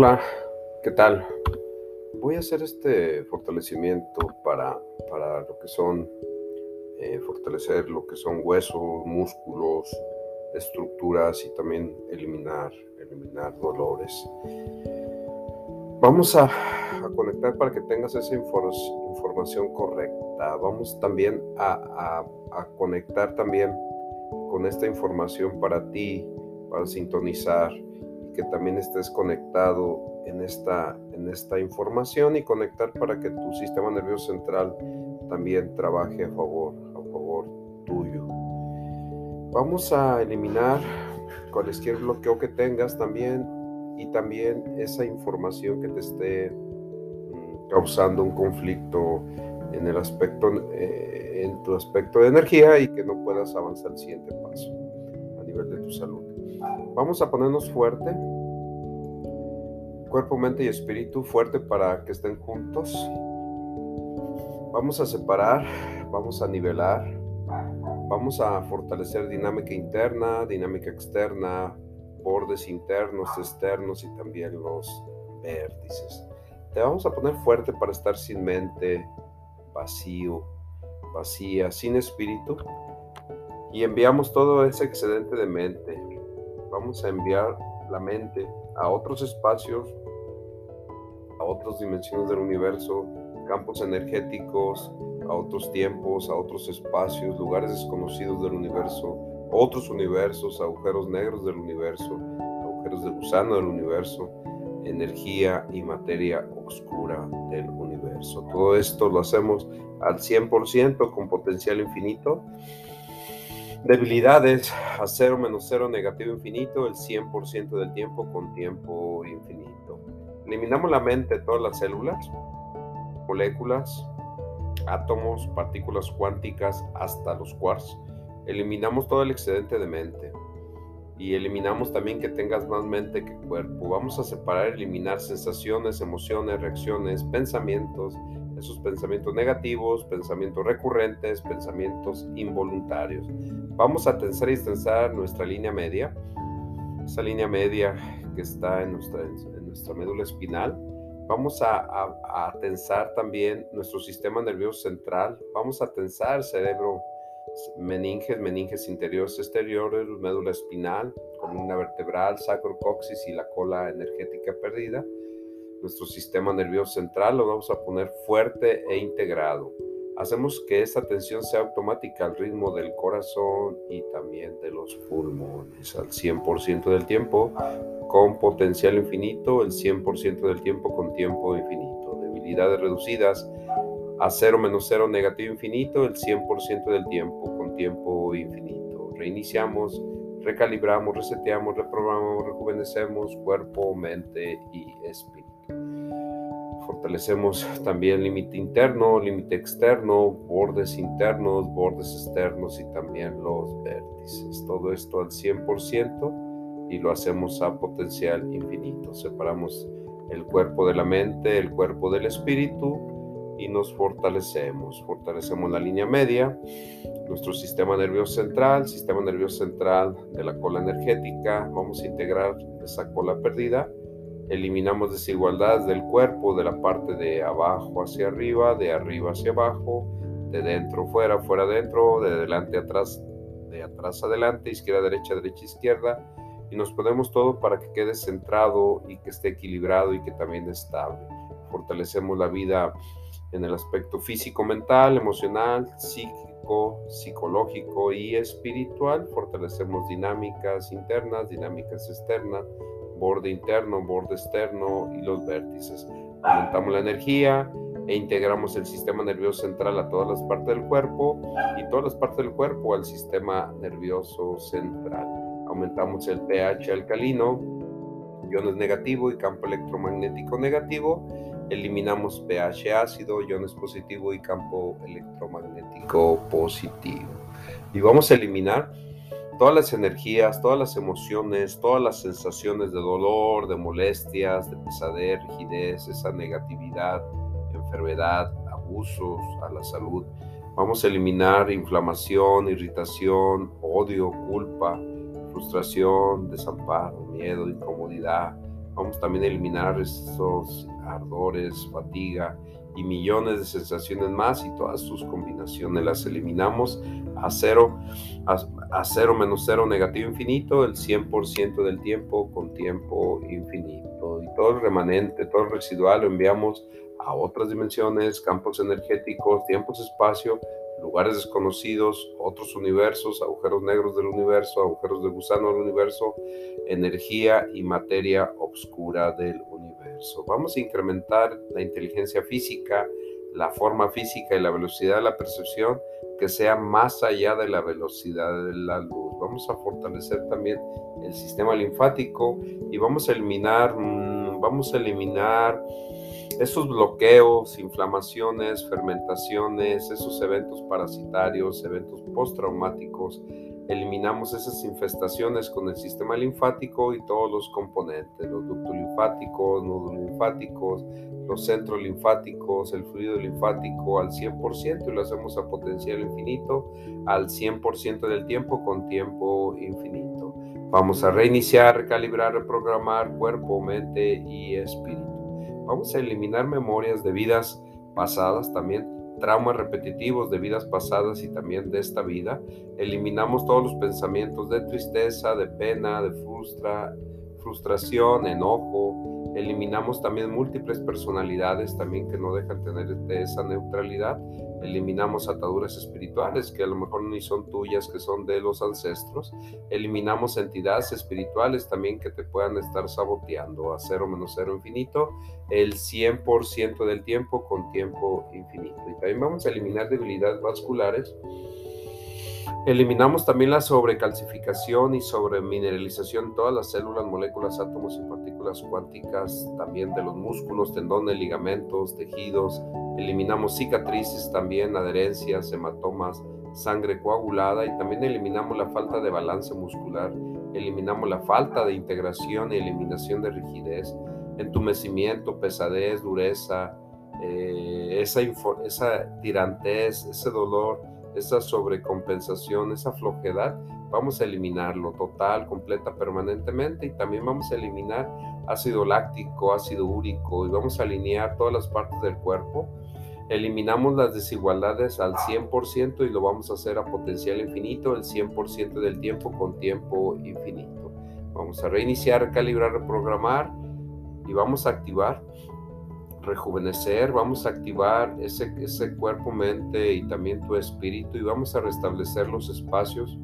Hola, ¿qué tal? Voy a hacer este fortalecimiento para, para lo que son, eh, fortalecer lo que son huesos, músculos, estructuras y también eliminar, eliminar dolores. Vamos a, conectar para que tengas esa información correcta. Vamos también a, a conectar también con esta información para ti, para sintonizar que también estés conectado en esta, en esta información y conectar para que tu sistema nervioso central también trabaje a favor, a favor tuyo. Vamos a eliminar cualquier bloqueo que tengas también y también esa información que te esté mm, causando un conflicto en el aspecto eh, en tu aspecto de energía y que no puedas avanzar al siguiente paso a nivel de tu salud. Vamos a ponernos fuerte, cuerpo, mente y espíritu fuerte para que estén juntos. Vamos a separar, vamos a nivelar, vamos a fortalecer dinámica interna, dinámica externa, bordes internos, externos y también los vértices. Te vamos a poner fuerte para estar sin mente, vacío, vacía, sin espíritu. Y enviamos todo ese excedente de mente, vamos a enviar la mente a otros espacios, a otras dimensiones del universo, campos energéticos, a otros tiempos, a otros espacios, lugares desconocidos del universo, otros universos, agujeros negros del universo, agujeros de gusano del universo, energía y materia oscura del universo. Todo esto lo hacemos al 100% con potencial infinito Debilidades a cero menos cero negativo infinito el 100% del tiempo con tiempo infinito. Eliminamos la mente de todas las células, moléculas, átomos, partículas cuánticas hasta los quarks. Eliminamos todo el excedente de mente y eliminamos también que tengas más mente que cuerpo. Vamos a separar, eliminar sensaciones, emociones, reacciones, pensamientos, esos pensamientos negativos, pensamientos recurrentes, pensamientos involuntarios. Vamos a tensar y tensar nuestra línea media, esa línea media que está en nuestra, en nuestra médula espinal. Vamos a, tensar también nuestro sistema nervioso central. Vamos a tensar cerebro, meninges, meninges interiores, exteriores, médula espinal, columna vertebral, sacrocoxis y la cola energética perdida nuestro sistema nervioso central lo vamos a poner fuerte e integrado. Hacemos que esa tensión sea automática al ritmo del corazón y también de los pulmones al 100% del tiempo con potencial infinito, el 100% del tiempo con tiempo infinito. Debilidades reducidas a 0 menos 0 negativo infinito, el 100% del tiempo con tiempo infinito. Reiniciamos, recalibramos, reseteamos, reprogramamos, rejuvenecemos cuerpo, mente y espíritu. Fortalecemos también límite interno, límite externo, bordes internos, bordes externos y también los vértices. Todo esto al 100% y lo hacemos a potencial infinito. Separamos el cuerpo de la mente, el cuerpo del espíritu y nos fortalecemos. Fortalecemos la línea media, nuestro sistema nervioso central, sistema nervioso central de la cola energética. Vamos a integrar esa cola perdida Eliminamos desigualdades del cuerpo, de la parte de abajo hacia arriba, de arriba hacia abajo, de dentro fuera, fuera adentro, de delante atrás, de atrás adelante, izquierda derecha, derecha izquierda. Y nos ponemos todo para que quede centrado y que esté equilibrado y que también estable. Fortalecemos la vida en el aspecto físico, mental, emocional, psíquico, psicológico y espiritual. Fortalecemos dinámicas internas, dinámicas externas borde interno, borde externo y los vértices. Aumentamos la energía e integramos el sistema nervioso central a todas las partes del cuerpo y todas las partes del cuerpo al sistema nervioso central. Aumentamos el pH alcalino, iones negativo y campo electromagnético negativo. Eliminamos pH ácido, iones positivo y campo electromagnético positivo. Y vamos a eliminar todas las energías, todas las emociones, todas las sensaciones de dolor, de molestias, de pesadez, rigidez, esa negatividad, enfermedad, abusos a la salud. Vamos a eliminar inflamación, irritación, odio, culpa, frustración, desamparo, miedo, incomodidad. Vamos también a eliminar esos ardores, fatiga y millones de sensaciones más y todas sus combinaciones las eliminamos a cero, a, cero menos cero negativo infinito el 100% del tiempo con tiempo infinito. Y todo el remanente, todo el residual lo enviamos a otras dimensiones, campos energéticos, tiempos, espacio, lugares desconocidos, otros universos, agujeros negros del universo, agujeros de gusano del universo, energía y materia oscura del universo. Vamos a incrementar la inteligencia física, la forma física y la velocidad de la percepción que sea más allá de la velocidad de la luz. Vamos a fortalecer también el sistema linfático y vamos a eliminar, mm, vamos a eliminar esos bloqueos, inflamaciones, fermentaciones, esos eventos parasitarios, eventos postraumáticos, eliminamos esas infestaciones con el sistema linfático y todos los componentes, los ductos linfáticos, nódulos linfáticos, los centros linfáticos, el fluido linfático al 100% y lo hacemos a potencial infinito al 100% del tiempo con tiempo infinito. Vamos a reiniciar, recalibrar, reprogramar cuerpo, mente y espíritu. Vamos a eliminar memorias de vidas pasadas también, traumas repetitivos de vidas pasadas y también de esta vida. Eliminamos todos los pensamientos de tristeza, de pena, de frustra, frustración, enojo, Eliminamos también múltiples personalidades también que no dejan tener esa neutralidad. Eliminamos ataduras espirituales que a lo mejor ni son tuyas, que son de los ancestros. Eliminamos entidades espirituales también que te puedan estar saboteando a cero menos cero infinito el 100% del tiempo con tiempo infinito. Y también vamos a eliminar debilidades vasculares Eliminamos también la sobrecalcificación y sobremineralización de todas las células, moléculas, átomos y partículas cuánticas, también de los músculos, tendones, ligamentos, tejidos. Eliminamos cicatrices también, adherencias, hematomas, sangre coagulada y también eliminamos la falta de balance muscular. Eliminamos la falta de integración y eliminación de rigidez, entumecimiento, pesadez, dureza, eh, esa, esa tirantez, ese dolor esa sobrecompensación, esa flojedad, vamos a eliminarlo total, completa, permanentemente y también vamos a eliminar ácido láctico, ácido úrico y vamos a alinear todas las partes del cuerpo. Eliminamos las desigualdades al 100% y lo vamos a hacer a potencial infinito el 100% del tiempo con tiempo infinito. Vamos a reiniciar, calibrar, reprogramar y vamos a activar rejuvenecer, vamos a activar ese, ese cuerpo, mente y también tu espíritu y vamos a restablecer los espacios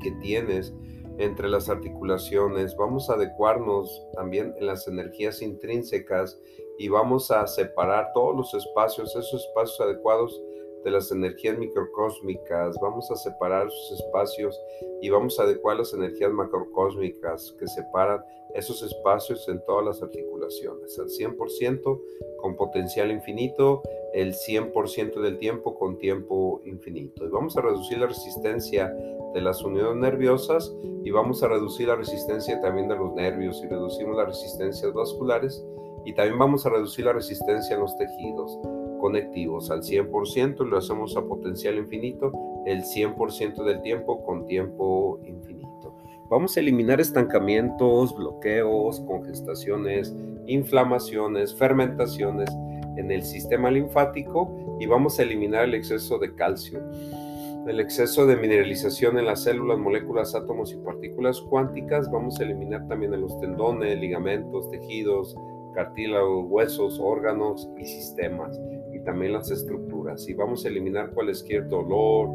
que tienes entre las articulaciones, vamos a adecuarnos también en las energías intrínsecas y vamos a separar todos los espacios, esos espacios adecuados de las energías microcósmicas, vamos a separar esos espacios y vamos a adecuar las energías macrocósmicas que separan esos espacios en todas las articulaciones, al 100% con potencial infinito, el 100% del tiempo con tiempo infinito. Y vamos a reducir la resistencia de las uniones nerviosas y vamos a reducir la resistencia también de los nervios. Y reducimos las resistencias vasculares y también vamos a reducir la resistencia en los tejidos conectivos al 100% y lo hacemos a potencial infinito el 100% del tiempo con tiempo infinito. Vamos a eliminar estancamientos, bloqueos, congestaciones, inflamaciones, fermentaciones en el sistema linfático y vamos a eliminar el exceso de calcio, el exceso de mineralización en las células, moléculas, átomos y partículas cuánticas. Vamos a eliminar también en los tendones, ligamentos, tejidos, cartílagos, huesos, órganos y sistemas también las estructuras. Y vamos a eliminar cualquier dolor,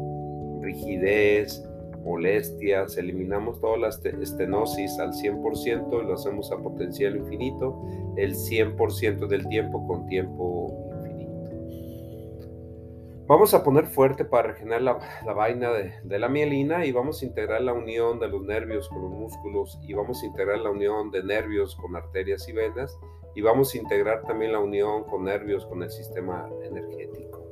rigidez, molestias, eliminamos toda la estenosis al 100% y lo hacemos a potencial infinito, el 100% del tiempo con tiempo infinito. Vamos a poner fuerte para regenerar la, vaina de, de, la mielina y vamos a integrar la unión de los nervios con los músculos y vamos a integrar la unión de nervios con arterias y venas y vamos a integrar también la unión con nervios con el sistema energético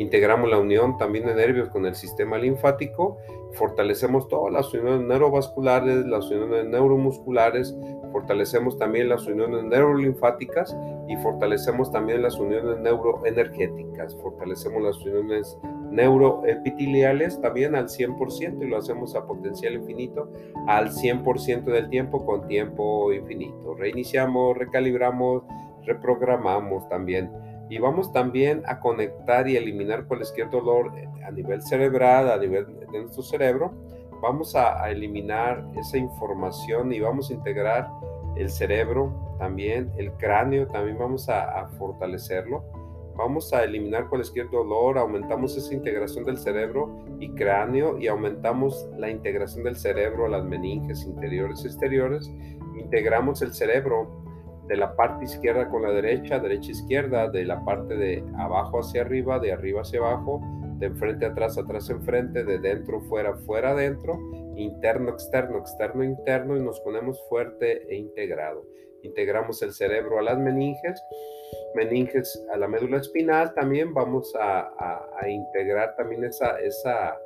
integramos la unión también de nervios con el sistema linfático, fortalecemos todas las uniones neurovasculares, las uniones neuromusculares, fortalecemos también las uniones neurolinfáticas y fortalecemos también las uniones neuroenergéticas, fortalecemos las uniones neuroepiteliales también al 100% y lo hacemos a potencial infinito al 100% del tiempo con tiempo infinito. Reiniciamos, recalibramos, reprogramamos también. Y vamos también a conectar y eliminar cualquier dolor a nivel cerebral, a nivel de nuestro cerebro. Vamos a, eliminar esa información y vamos a integrar el cerebro también, el cráneo también vamos a, a fortalecerlo vamos a eliminar cualquier dolor, aumentamos esa integración del cerebro y cráneo y aumentamos la integración del cerebro a las meninges interiores y exteriores. Integramos el cerebro de la parte izquierda con la derecha, derecha izquierda, de la parte de abajo hacia arriba, de arriba hacia abajo, de enfrente atrás, atrás enfrente, de dentro fuera, fuera adentro, interno externo, externo interno y nos ponemos fuerte e integrado. Integramos el cerebro a las meninges, meninges a la médula espinal, también vamos a, integrar también esa, esa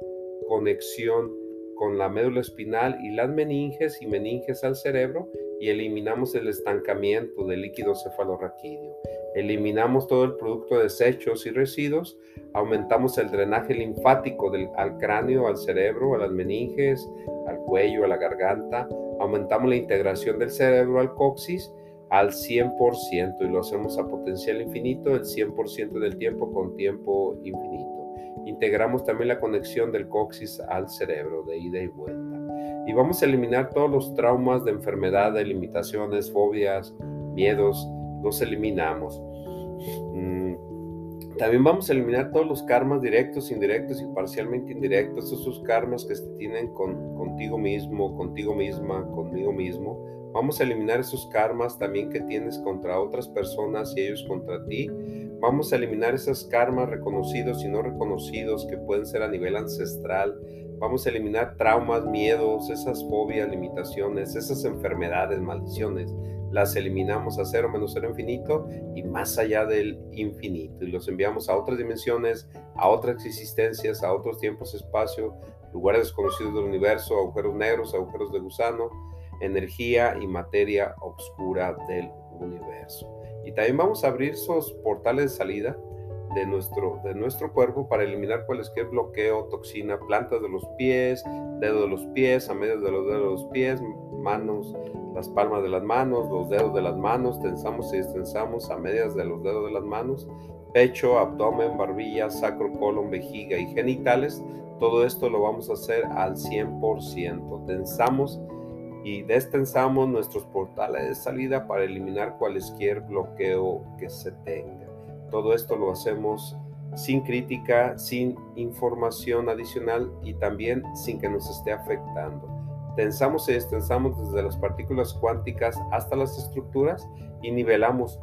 conexión con la médula espinal y las meninges y meninges al cerebro y eliminamos el estancamiento del líquido cefalorraquídeo. Eliminamos todo el producto de desechos y residuos, aumentamos el drenaje linfático del, al cráneo, al cerebro, a las meninges, al cuello, a la garganta, aumentamos la integración del cerebro al coxis al 100% y lo hacemos a potencial infinito el 100% del tiempo con tiempo infinito. Integramos también la conexión del coxis al cerebro de ida y vuelta. Y vamos a eliminar todos los traumas de enfermedad, de limitaciones, fobias, miedos, los eliminamos. Mm, también vamos a eliminar todos los karmas directos, indirectos y parcialmente indirectos, esos karmas que se tienen con, contigo mismo, contigo misma, conmigo mismo. Vamos a eliminar esos karmas también que tienes contra otras personas y ellos contra ti. Vamos a eliminar esos karmas reconocidos y no reconocidos que pueden ser a nivel ancestral. Vamos a eliminar traumas, miedos, esas fobias, limitaciones, esas enfermedades, maldiciones las eliminamos a cero menos cero infinito y más allá del infinito y los enviamos a otras dimensiones, a otras existencias, a otros tiempos, espacio, lugares desconocidos del universo, agujeros negros, agujeros de gusano, energía y materia oscura del universo. Y también vamos a abrir esos portales de salida de nuestro, de nuestro cuerpo para eliminar cualquier bloqueo, toxina, plantas de los pies, dedos de los pies, a medio de los dedos de los pies, manos, las palmas de las manos, los dedos de las manos, tensamos y destensamos a medias de los dedos de las manos, pecho, abdomen, barbilla, sacro, colon, vejiga y genitales. Todo esto lo vamos a hacer al 100%. Tensamos y destensamos nuestros portales de salida para eliminar cualquier bloqueo que se tenga. Todo esto lo hacemos sin crítica, sin información adicional y también sin que nos esté afectando. Tensamos y destensamos desde las partículas cuánticas hasta las estructuras y nivelamos.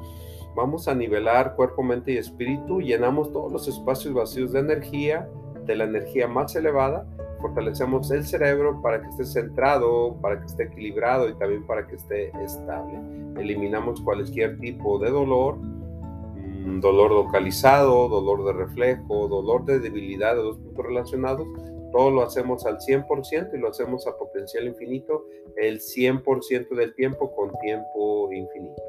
Vamos a nivelar cuerpo, mente y espíritu, llenamos todos los espacios vacíos de energía, de la energía más elevada, fortalecemos el cerebro para que esté centrado, para que esté equilibrado y también para que esté estable. Eliminamos cualquier tipo de dolor, mm, dolor localizado, dolor de reflejo, dolor de debilidad de los puntos relacionados todo lo hacemos al 100% y lo hacemos a potencial infinito el 100% del tiempo con tiempo infinito.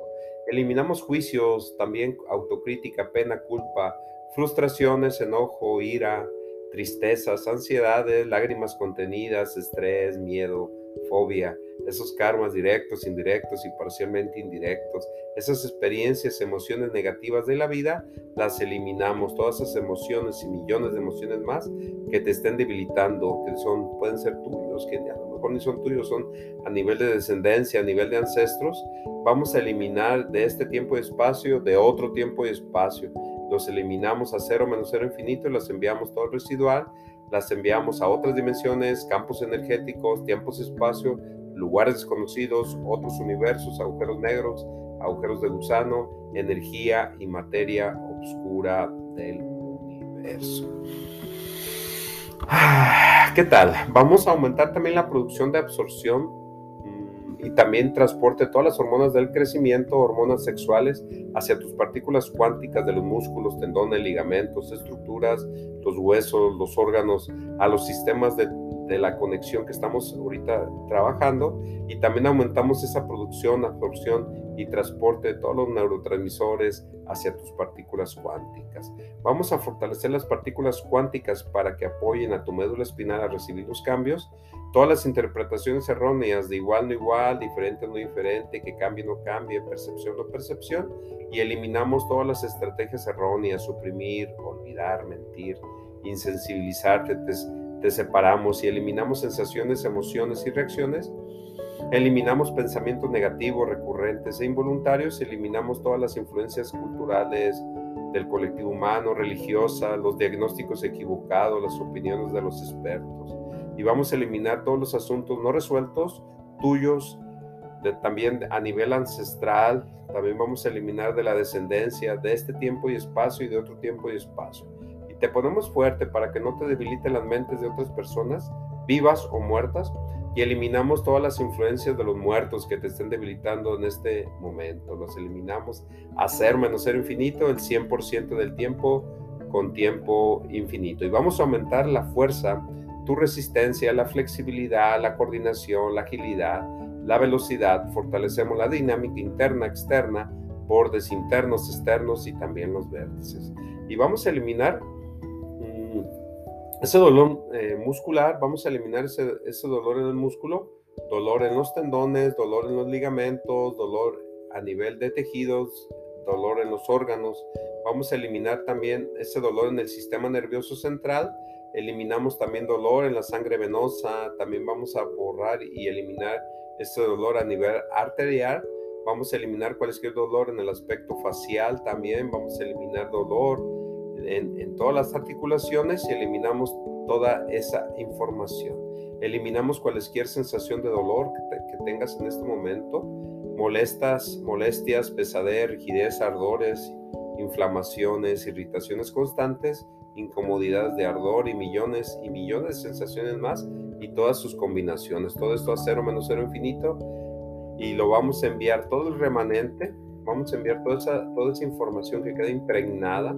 Eliminamos juicios, también autocrítica, pena, culpa, frustraciones, enojo, ira, tristezas, ansiedades, lágrimas contenidas, estrés, miedo, fobia, esos karmas directos, indirectos y parcialmente indirectos, esas experiencias, emociones negativas de la vida, las eliminamos, todas esas emociones y millones de emociones más que te estén debilitando, que son, pueden ser tuyos, que a lo mejor ni son tuyos, son a nivel de descendencia, a nivel de ancestros, vamos a eliminar de este tiempo y espacio, de otro tiempo y espacio, los eliminamos a cero menos cero infinito y los enviamos todo residual las enviamos a otras dimensiones, campos energéticos, tiempos, espacio, lugares desconocidos, otros universos, agujeros negros, agujeros de gusano, energía y materia oscura del universo. Ah, ¿Qué tal? Vamos a aumentar también la producción de absorción y también transporte todas las hormonas del crecimiento, hormonas sexuales, hacia tus partículas cuánticas de los músculos, tendones, ligamentos, estructuras, los huesos, los órganos, a los sistemas de de la conexión que estamos ahorita trabajando y también aumentamos esa producción, absorción y transporte de todos los neurotransmisores hacia tus partículas cuánticas. Vamos a fortalecer las partículas cuánticas para que apoyen a tu médula espinal a recibir los cambios. Todas las interpretaciones erróneas de igual no igual, diferente no diferente, que cambie no cambie, percepción no percepción, y eliminamos todas las estrategias erróneas, suprimir, olvidar, mentir, insensibilizarte, te separamos y eliminamos sensaciones, emociones y reacciones, eliminamos pensamientos negativos, recurrentes e involuntarios, eliminamos todas las influencias culturales del colectivo humano, religiosa, los diagnósticos equivocados, las opiniones de los expertos. Y vamos a eliminar todos los asuntos no resueltos, tuyos, también a nivel ancestral, también vamos a eliminar de la descendencia, de este tiempo y espacio y de otro tiempo y espacio te ponemos fuerte para que no te debiliten las mentes de otras personas, vivas o muertas, y eliminamos todas las influencias de los muertos que te estén debilitando en este momento. Los eliminamos a ser menos ser infinito el 100% del tiempo con tiempo infinito. Y vamos a aumentar la fuerza, tu resistencia, la flexibilidad, la coordinación, la agilidad, la velocidad. Fortalecemos la dinámica interna, externa, bordes internos, externos y también los vértices. Y vamos a eliminar ese dolor eh, muscular, vamos a eliminar ese dolor en el músculo, dolor en los tendones, dolor en los ligamentos, dolor a nivel de tejidos, dolor en los órganos. Vamos a eliminar también ese dolor en el sistema nervioso central. Eliminamos también dolor en la sangre venosa. También vamos a borrar y eliminar ese dolor a nivel arterial. Vamos a eliminar cualquier dolor en el aspecto facial también. Vamos a eliminar dolor en, todas las articulaciones y eliminamos toda esa información. Eliminamos cualquier sensación de dolor que, tengas en este momento, molestas, molestias, pesadez, rigidez, ardores, inflamaciones, irritaciones constantes, incomodidades de ardor y millones y millones de sensaciones más y todas sus combinaciones. Todo esto a cero menos cero infinito y lo vamos a enviar todo el remanente, vamos a enviar toda esa, toda esa información que queda impregnada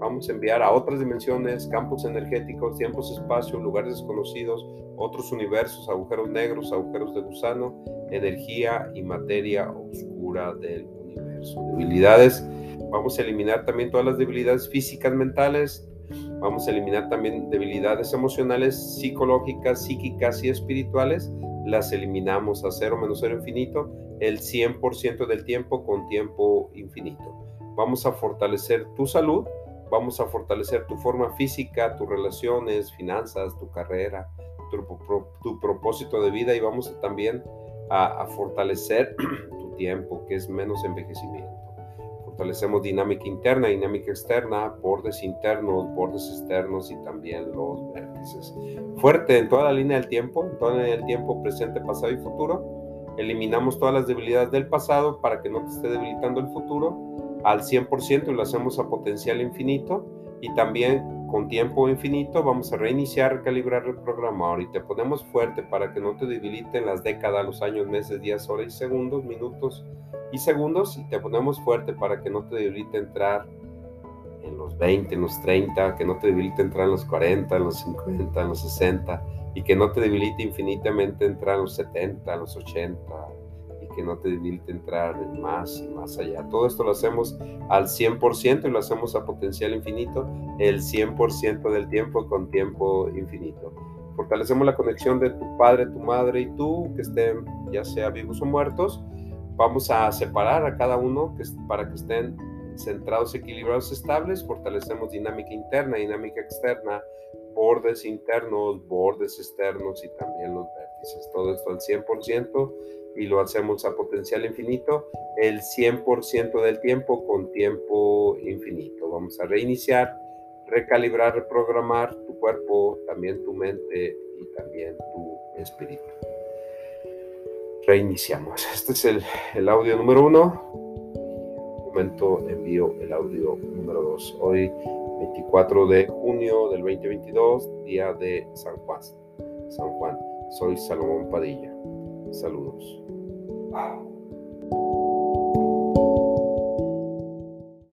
vamos a enviar a otras dimensiones, campos energéticos, tiempos, espacio, lugares desconocidos, otros universos, agujeros negros, agujeros de gusano, energía y materia oscura del universo. Debilidades, vamos a eliminar también todas las debilidades físicas, mentales, vamos a eliminar también debilidades emocionales, psicológicas, psíquicas y espirituales, las eliminamos a cero menos cero infinito, el 100% del tiempo con tiempo infinito. Vamos a fortalecer tu salud, Vamos a fortalecer tu forma física, tus relaciones, finanzas, tu carrera, tu, propósito de vida y vamos también a, fortalecer tu tiempo, que es menos envejecimiento. Fortalecemos dinámica interna, dinámica externa, bordes internos, bordes externos y también los vértices. Fuerte en toda la línea del tiempo, en toda la línea del tiempo presente, pasado y futuro. Eliminamos todas las debilidades del pasado para que no te esté debilitando el futuro al 100% y lo hacemos a potencial infinito y también con tiempo infinito vamos a reiniciar, recalibrar, reprogramar y te ponemos fuerte para que no te debiliten las décadas, los años, meses, días, horas y segundos, minutos y segundos. Y te ponemos fuerte para que no te debilite entrar en los 20, en los 30, que no te debilite entrar en los 40, en los 50, en los 60 y que no te debilite infinitamente entrar en los 70, en los 80, que no te debilite entrar en más y más allá. Todo esto lo hacemos al 100% y lo hacemos a potencial infinito, el 100% del tiempo con tiempo infinito. Fortalecemos la conexión de tu padre, tu madre y tú, que estén ya sea vivos o muertos. Vamos a separar a cada uno para que estén centrados, equilibrados, estables. Fortalecemos dinámica interna, dinámica externa, bordes internos, bordes externos y también los vértices. Todo esto al 100% y lo hacemos a potencial infinito el 100% del tiempo con tiempo infinito. Vamos a reiniciar, recalibrar, reprogramar tu cuerpo, también tu mente y también tu espíritu. Reiniciamos. Este es el, el audio número uno. Un momento envío el audio número dos. Hoy 24 de junio del 2022, día de San Juan. San Juan. Soy Salomón Padilla. Saludos.